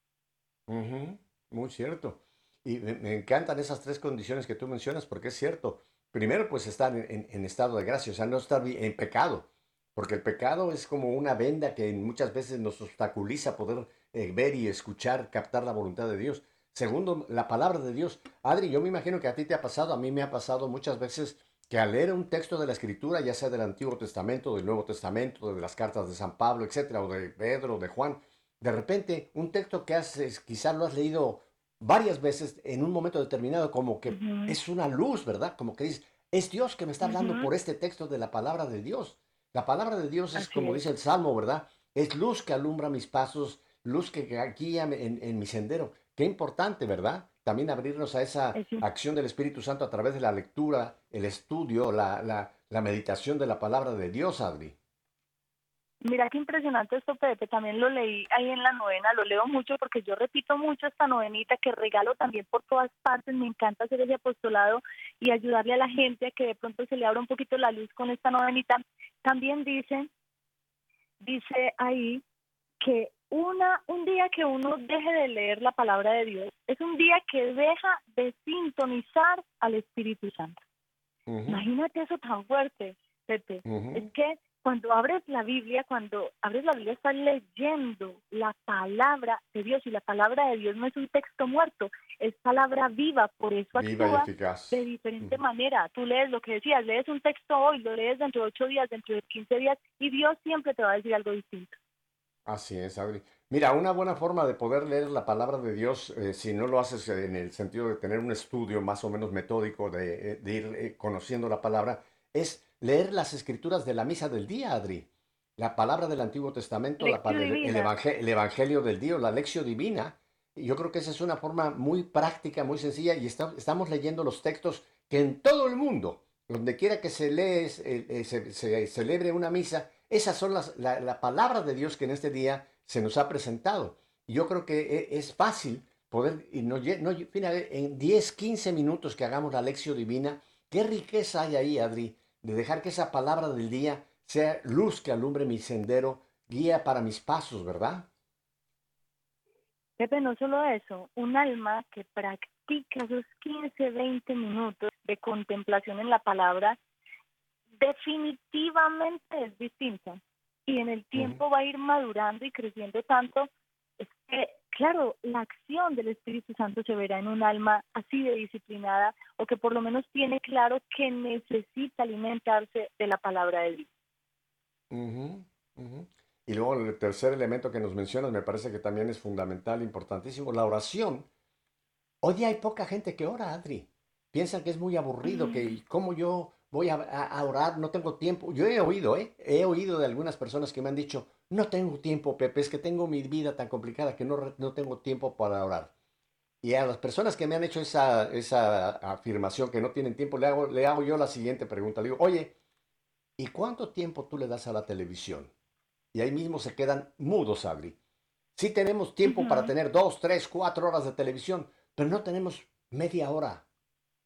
Muy cierto. Y me, encantan esas tres condiciones que tú mencionas porque es cierto. Primero, pues estar en, estado de gracia, o sea, no estar en pecado, porque el pecado es como una venda que muchas veces nos obstaculiza poder eh, ver y escuchar, captar la voluntad de Dios. Segundo, la palabra de Dios. Adri, yo me imagino que a ti te ha pasado, a mí me ha pasado muchas veces que al leer un texto de la Escritura, ya sea del Antiguo Testamento, del Nuevo Testamento, de las cartas de San Pablo, etcétera, o de Pedro, de Juan, de repente un texto que haces, quizás lo has leído varias veces en un momento determinado, como que es una luz, ¿verdad? Como que dices, es Dios que me está hablando por este texto de la palabra de Dios. La palabra de Dios es como dice el Salmo, ¿verdad? Es luz que alumbra mis pasos, luz que guía en, en mi sendero. Qué importante, ¿verdad? También abrirnos a esa acción del Espíritu Santo a través de la lectura, el estudio, la, la, la meditación de la palabra de Dios, Adri. Mira qué impresionante esto, Pepe. También lo leí ahí en la novena, lo leo mucho porque yo repito mucho esta novenita que regalo también por todas partes. Me encanta hacer ese apostolado y ayudarle a la gente a que de pronto se le abra un poquito la luz con esta novenita. También dice, dice ahí que una, un día que uno deje de leer la palabra de Dios es un día que deja de sintonizar al Espíritu Santo. Imagínate eso tan fuerte, Pepe. Es que cuando abres la Biblia, cuando abres la Biblia estás leyendo la palabra de Dios y la palabra de Dios no es un texto muerto, es palabra viva, por eso actúa de diferente manera. Tú lees lo que decías, lees un texto hoy, lo lees dentro de ocho días, dentro de quince días y Dios siempre te va a decir algo distinto. Así es, Adri. Mira, una buena forma de poder leer la palabra de Dios, eh, si no lo haces en el sentido de tener un estudio más o menos metódico, de, eh, ir eh, conociendo la palabra, es leer las escrituras de la misa del día, Adri. La palabra del Antiguo Testamento, la, el, evangelio, del día, la lección divina. yo creo que esa es una forma muy práctica, muy sencilla y estamos leyendo los textos que en todo el mundo, donde quiera que se lee, eh, se, celebre una misa, esas son las, la, palabra de Dios que en este día se nos ha presentado. Y yo creo que e, es fácil poder, y no, no, en 10, 15 minutos que hagamos la lección divina, qué riqueza hay ahí, Adri, de dejar que esa palabra del día sea luz que alumbre mi sendero, guía para mis pasos, ¿verdad? Pepe, no solo eso, un alma que practica esos 15, 20 minutos de contemplación en la palabra, definitivamente es distinta. Y en el tiempo va a ir madurando y creciendo tanto. Es que, claro, la acción del Espíritu Santo se verá en un alma así de disciplinada o que por lo menos tiene claro que necesita alimentarse de la palabra de Dios. Y luego el tercer elemento que nos mencionas me parece que también es fundamental, importantísimo, la oración. Hoy hay poca gente que ora, Adri. Piensan que es muy aburrido, que cómo yo voy a, orar, no tengo tiempo. Yo he oído, ¿eh? He oído de algunas personas que me han dicho, no tengo tiempo, Pepe, es que tengo mi vida tan complicada que no, no tengo tiempo para orar. Y a las personas que me han hecho esa, esa afirmación que no tienen tiempo, le hago, le hago yo la siguiente pregunta. Le digo, oye, ¿y cuánto tiempo tú le das a la televisión? y ahí mismo se quedan mudos, Adri. Sí tenemos tiempo para tener dos, tres, cuatro horas de televisión, pero no tenemos media hora,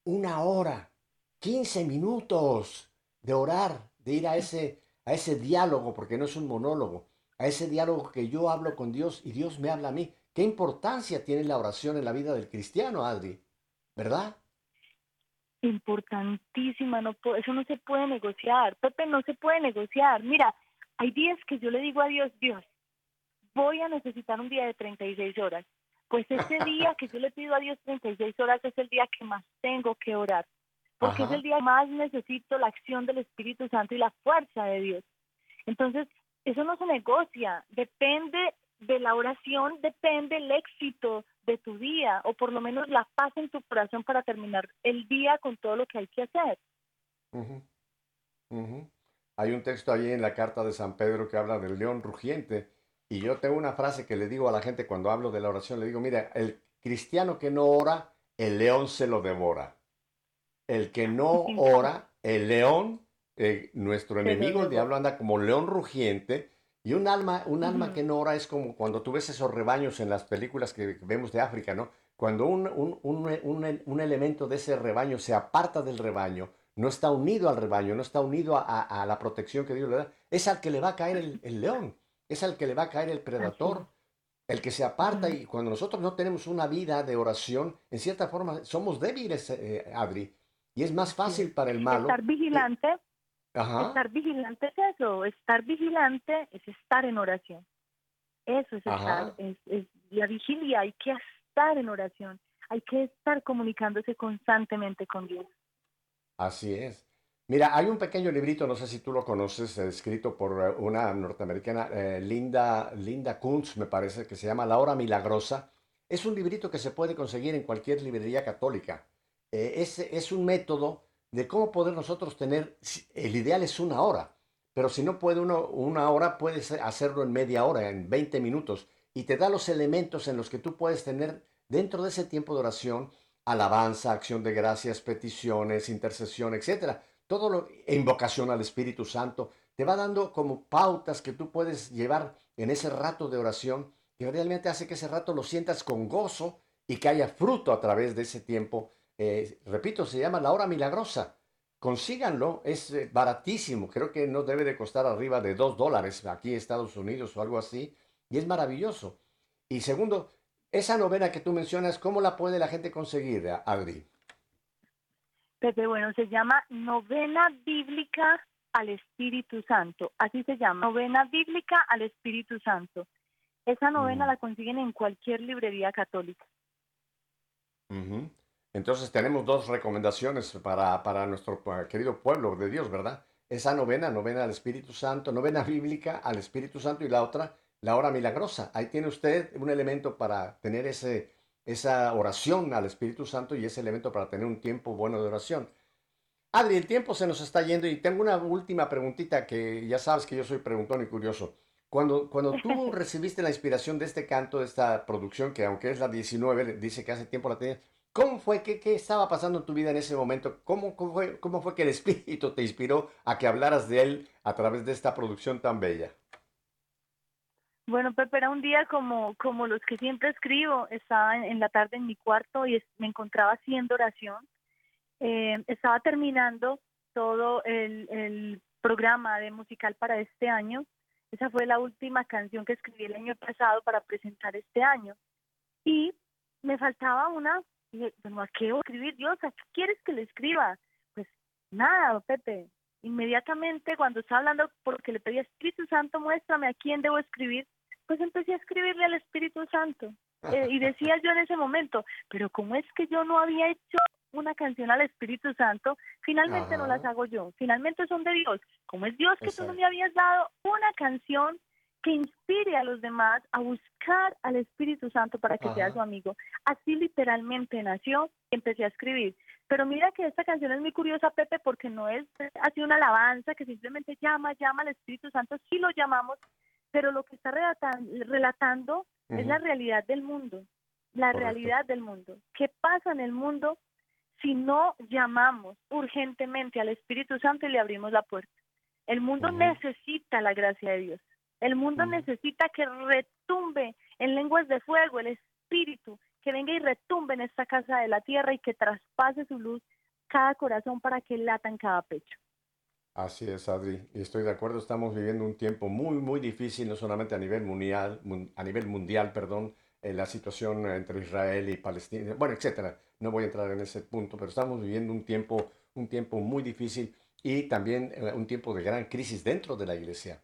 una hora, quince minutos de orar, de ir a ese, a ese diálogo, porque no es un monólogo, a ese diálogo que yo hablo con Dios y Dios me habla a mí. ¿Qué importancia tiene la oración en la vida del cristiano, Adri? ¿Verdad? Importantísima, no eso no se puede negociar. Pepe, no se puede negociar. Mira, hay días que yo le digo a Dios, Dios, voy a necesitar un día de 36 horas. Pues ese día que yo le pido a Dios 36 horas es el día que más tengo que orar, porque es el día que más necesito la acción del Espíritu Santo y la fuerza de Dios. Entonces, eso no se negocia, depende de la oración, depende el éxito de tu día, o por lo menos la paz en tu corazón para terminar el día con todo lo que hay que hacer. Hay un texto ahí en la carta de San Pedro que habla del león rugiente. Y yo tengo una frase que le digo a la gente cuando hablo de la oración, le digo, mira, el cristiano que no ora, el león se lo devora. El que no ora, el león, eh, nuestro enemigo, el diablo, anda como león rugiente. Y un alma, un alma que no ora es como cuando tú ves esos rebaños en las películas que vemos de África, ¿no? Cuando un, un, un, un elemento de ese rebaño se aparta del rebaño, no está unido al rebaño, no está unido a, la protección que Dios le da, es al que le va a caer el, león, es al que le va a caer el predador, el que se aparta y cuando nosotros no tenemos una vida de oración, en cierta forma somos débiles, eh, Adri, y es más fácil para el malo. Estar vigilante, estar vigilante es eso, estar vigilante es estar en oración. Eso es estar, es, es la vigilia, hay que estar en oración, hay que estar comunicándose constantemente con Dios. Así es. Mira, hay un pequeño librito, no sé si tú lo conoces, escrito por eh, una norteamericana, eh, Linda, Linda Kuntz, me parece, que se llama La Hora Milagrosa. Es un librito que se puede conseguir en cualquier librería católica. Eh, es, es un método de cómo poder nosotros tener, el ideal es una hora, pero si no puede uno una hora, puedes hacerlo en media hora, en 20 minutos, y te da los elementos en los que tú puedes tener dentro de ese tiempo de oración alabanza, acción de gracias, peticiones, intercesión, etcétera. Todo lo invocación al Espíritu Santo te va dando como pautas que tú puedes llevar en ese rato de oración que realmente hace que ese rato lo sientas con gozo y que haya fruto a través de ese tiempo. Eh, repito, se llama la hora milagrosa. Consíganlo, es eh, baratísimo, creo que no debe de costar arriba de dos dólares aquí en Estados Unidos o algo así, y es maravilloso. Y segundo, esa novena que tú mencionas, ¿cómo la puede la gente conseguir, Adri? Pepe, bueno, se llama Novena Bíblica al Espíritu Santo. Así se llama, Novena Bíblica al Espíritu Santo. Esa novena mm. la consiguen en cualquier librería católica. Entonces tenemos dos recomendaciones para, para, nuestro querido pueblo de Dios, ¿verdad? Esa novena, novena al Espíritu Santo, novena bíblica al Espíritu Santo y la otra, la hora milagrosa. Ahí tiene usted un elemento para tener ese, esa oración al Espíritu Santo y ese elemento para tener un tiempo bueno de oración. Adri, el tiempo se nos está yendo y tengo una última preguntita que ya sabes que yo soy preguntón y curioso. Cuando, cuando tú recibiste la inspiración de este canto, de esta producción, que aunque es la 19, dice que hace tiempo la tenías, ¿cómo fue? ¿Qué, qué estaba pasando en tu vida en ese momento? ¿Cómo, cómo, fue, ¿Cómo fue que el Espíritu te inspiró a que hablaras de él a través de esta producción tan bella? Bueno, Pepe, era un día como, como los que siempre escribo. Estaba en, la tarde en mi cuarto y me encontraba haciendo oración. Eh, estaba terminando todo el, el programa de musical para este año esa fue la última canción que escribí el año pasado para presentar este año. Y me faltaba una, y bueno, ¿a qué voy a escribir Dios? ¿A qué quieres que le escriba? Pues nada, Pepe. Inmediatamente cuando estaba hablando, porque le pedí a Espíritu Santo, muéstrame a quién debo escribir, pues empecé a escribirle al Espíritu Santo. Eh, y decía yo en ese momento, pero ¿cómo es que yo no había hecho una canción al Espíritu Santo, finalmente no las hago yo, finalmente son de Dios. Como es Dios que tú no me habías dado una canción que inspire a los demás a buscar al Espíritu Santo para que sea su amigo. Así literalmente nació y empecé a escribir. Pero mira que esta canción es muy curiosa, Pepe, porque no es así una alabanza que simplemente llama, llama al Espíritu Santo, sí lo llamamos, pero lo que está relatando, es la realidad del mundo, la realidad del mundo. ¿Qué pasa en el mundo si no llamamos urgentemente al Espíritu Santo y le abrimos la puerta. El mundo necesita la gracia de Dios. El mundo necesita que retumbe en lenguas de fuego el Espíritu, que venga y retumbe en esta casa de la tierra y que traspase su luz cada corazón para que lata en cada pecho. Así es, Adri, y estoy de acuerdo, estamos viviendo un tiempo muy, muy difícil, no solamente a nivel mundial, a nivel mundial, perdón, en la situación entre Israel y Palestina, bueno, etcétera. No voy a entrar en ese punto, pero estamos viviendo un tiempo, un tiempo muy difícil y también eh, un tiempo de gran crisis dentro de la iglesia.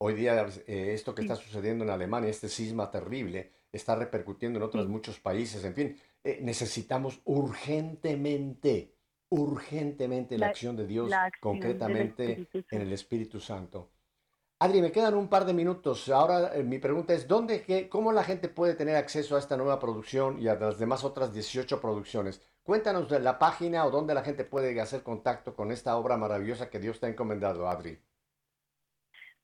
Hoy día eh, esto que está sucediendo en Alemania, este sisma terrible, está repercutiendo en otros muchos países. En fin, eh, necesitamos urgentemente, urgentemente la, acción de Dios, concretamente en el Espíritu Santo. Adri, me quedan un par de minutos. Ahora eh, mi pregunta es, ¿dónde, qué, ¿cómo la gente puede tener acceso a esta nueva producción y a las demás otras 18 producciones? Cuéntanos de la página o dónde la gente puede hacer contacto con esta obra maravillosa que Dios te ha encomendado, Adri.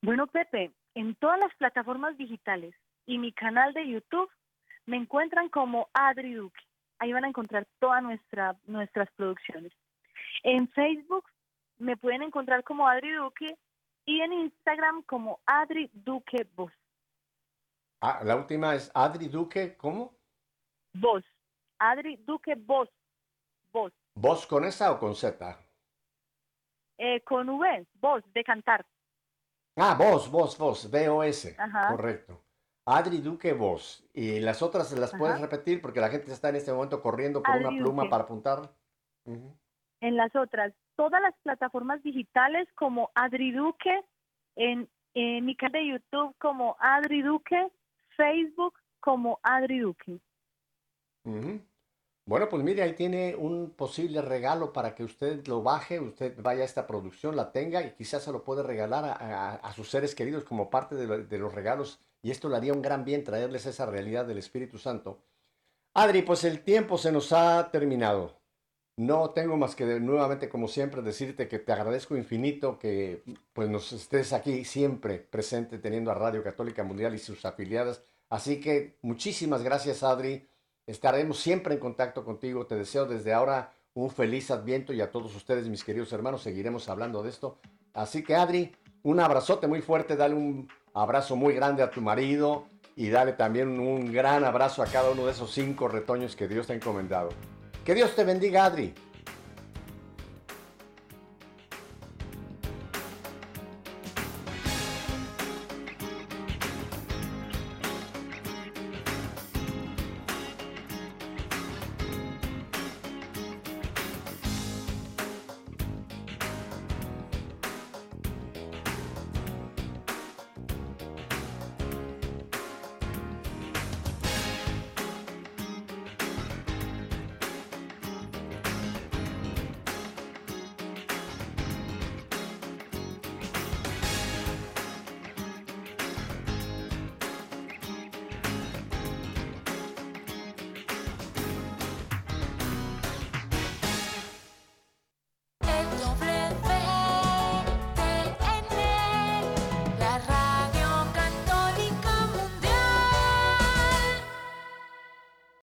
Bueno, Pepe, en todas las plataformas digitales y mi canal de YouTube me encuentran como Adri Duque. Ahí van a encontrar todas nuestra, nuestras producciones. En Facebook me pueden encontrar como Adri Duque y en Instagram como Adri Duque Voz. Ah, la última es Adri Duque, ¿cómo? Voz. Adri Duque Voz. Voz. ¿Voz con esa o con Z? Eh, con V, voz, de cantar. Ah, voz, voz, voz, V-O-S. Correcto. Adri Duque Voz. ¿Y las otras las puedes repetir? Porque la gente está en este momento corriendo por una pluma para apuntar. En las otras, todas las plataformas digitales como Adri Duque, en, mi canal de YouTube como Adri Duque, Facebook como Adri Duque. Bueno, pues mire, ahí tiene un posible regalo para que usted lo baje, usted vaya a esta producción, la tenga y quizás se lo puede regalar a, sus seres queridos como parte de, de, los regalos y esto le haría un gran bien traerles esa realidad del Espíritu Santo. Adri, pues el tiempo se nos ha terminado. No tengo más que nuevamente, como siempre, decirte que te agradezco infinito que pues, nos estés aquí siempre presente teniendo a Radio Católica Mundial y sus afiliadas. Así que muchísimas gracias, Adri. Estaremos siempre en contacto contigo. Te deseo desde ahora un feliz adviento y a todos ustedes, mis queridos hermanos, seguiremos hablando de esto. Así que, Adri, un abrazote muy fuerte. Dale un abrazo muy grande a tu marido y dale también un gran abrazo a cada uno de esos cinco retoños que Dios te ha encomendado. Que Dios te bendiga, Adri.